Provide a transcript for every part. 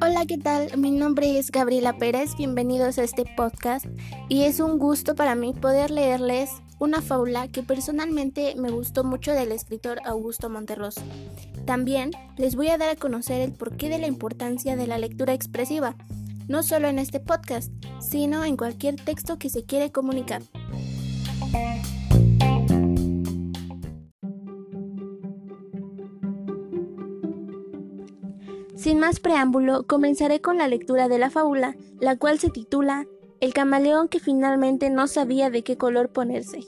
Hola, ¿qué tal? Mi nombre es Gabriela Pérez, bienvenidos a este podcast y es un gusto para mí poder leerles una fábula que personalmente me gustó mucho del escritor Augusto Monterroso. También les voy a dar a conocer el porqué de la importancia de la lectura expresiva, no solo en este podcast, sino en cualquier texto que se quiere comunicar. Sin más preámbulo, comenzaré con la lectura de la fábula, la cual se titula El camaleón que finalmente no sabía de qué color ponerse.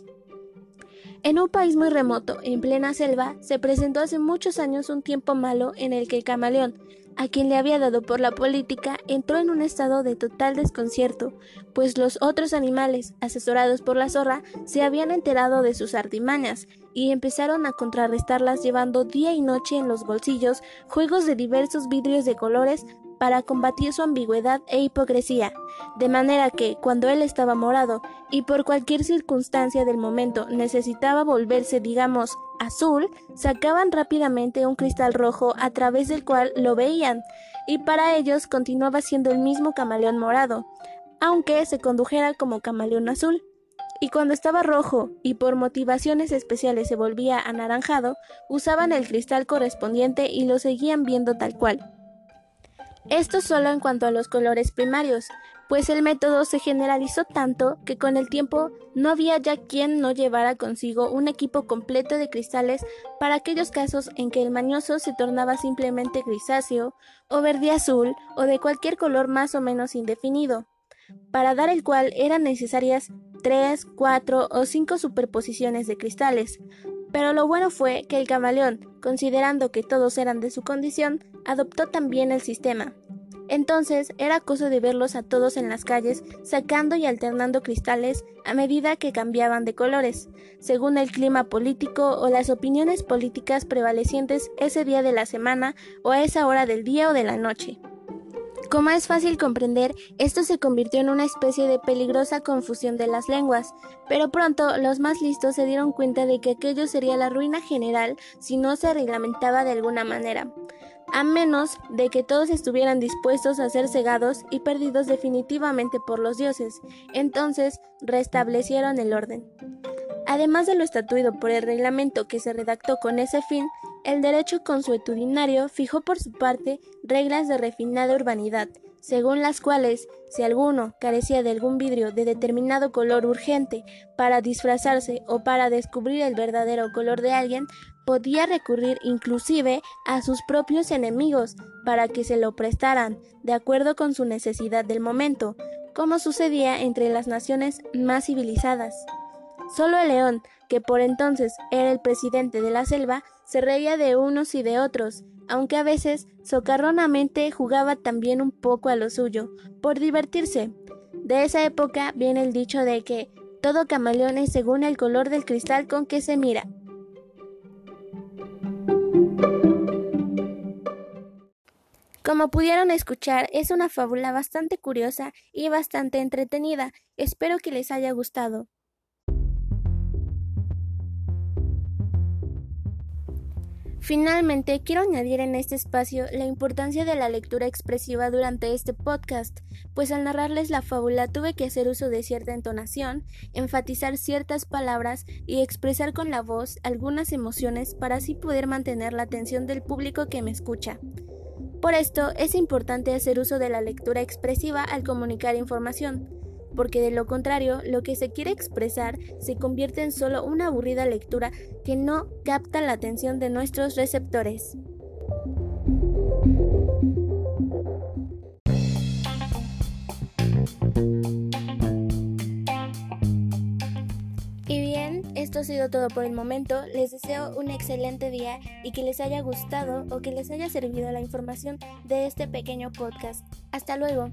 En un país muy remoto, en plena selva, se presentó hace muchos años un tiempo malo en el que el camaleón, a quien le había dado por la política, entró en un estado de total desconcierto, pues los otros animales, asesorados por la zorra, se habían enterado de sus artimañas y empezaron a contrarrestarlas llevando día y noche en los bolsillos juegos de diversos vidrios de colores para combatir su ambigüedad e hipocresía, de manera que, cuando él estaba morado y por cualquier circunstancia del momento necesitaba volverse, digamos, azul, sacaban rápidamente un cristal rojo a través del cual lo veían, y para ellos continuaba siendo el mismo camaleón morado, aunque se condujera como camaleón azul. Y cuando estaba rojo y por motivaciones especiales se volvía anaranjado, usaban el cristal correspondiente y lo seguían viendo tal cual. Esto solo en cuanto a los colores primarios, pues el método se generalizó tanto que con el tiempo no había ya quien no llevara consigo un equipo completo de cristales para aquellos casos en que el mañoso se tornaba simplemente grisáceo o verde azul o de cualquier color más o menos indefinido, para dar el cual eran necesarias tres, cuatro o cinco superposiciones de cristales, pero lo bueno fue que el camaleón, considerando que todos eran de su condición, adoptó también el sistema. Entonces era cosa de verlos a todos en las calles sacando y alternando cristales a medida que cambiaban de colores, según el clima político o las opiniones políticas prevalecientes ese día de la semana o a esa hora del día o de la noche. Como es fácil comprender, esto se convirtió en una especie de peligrosa confusión de las lenguas, pero pronto los más listos se dieron cuenta de que aquello sería la ruina general si no se reglamentaba de alguna manera, a menos de que todos estuvieran dispuestos a ser cegados y perdidos definitivamente por los dioses. Entonces restablecieron el orden. Además de lo estatuido por el reglamento que se redactó con ese fin, el derecho consuetudinario fijó por su parte reglas de refinada urbanidad, según las cuales, si alguno carecía de algún vidrio de determinado color urgente para disfrazarse o para descubrir el verdadero color de alguien, podía recurrir inclusive a sus propios enemigos para que se lo prestaran, de acuerdo con su necesidad del momento, como sucedía entre las naciones más civilizadas. Solo el león, que por entonces era el presidente de la selva, se reía de unos y de otros, aunque a veces socarronamente jugaba también un poco a lo suyo, por divertirse. De esa época viene el dicho de que todo camaleón es según el color del cristal con que se mira. Como pudieron escuchar, es una fábula bastante curiosa y bastante entretenida. Espero que les haya gustado. Finalmente, quiero añadir en este espacio la importancia de la lectura expresiva durante este podcast, pues al narrarles la fábula tuve que hacer uso de cierta entonación, enfatizar ciertas palabras y expresar con la voz algunas emociones para así poder mantener la atención del público que me escucha. Por esto es importante hacer uso de la lectura expresiva al comunicar información, porque de lo contrario lo que se quiere expresar se convierte en solo una aburrida lectura que no capta la atención de nuestros receptores. Y bien, esto ha sido todo por el momento. Les deseo un excelente día y que les haya gustado o que les haya servido la información de este pequeño podcast. Hasta luego.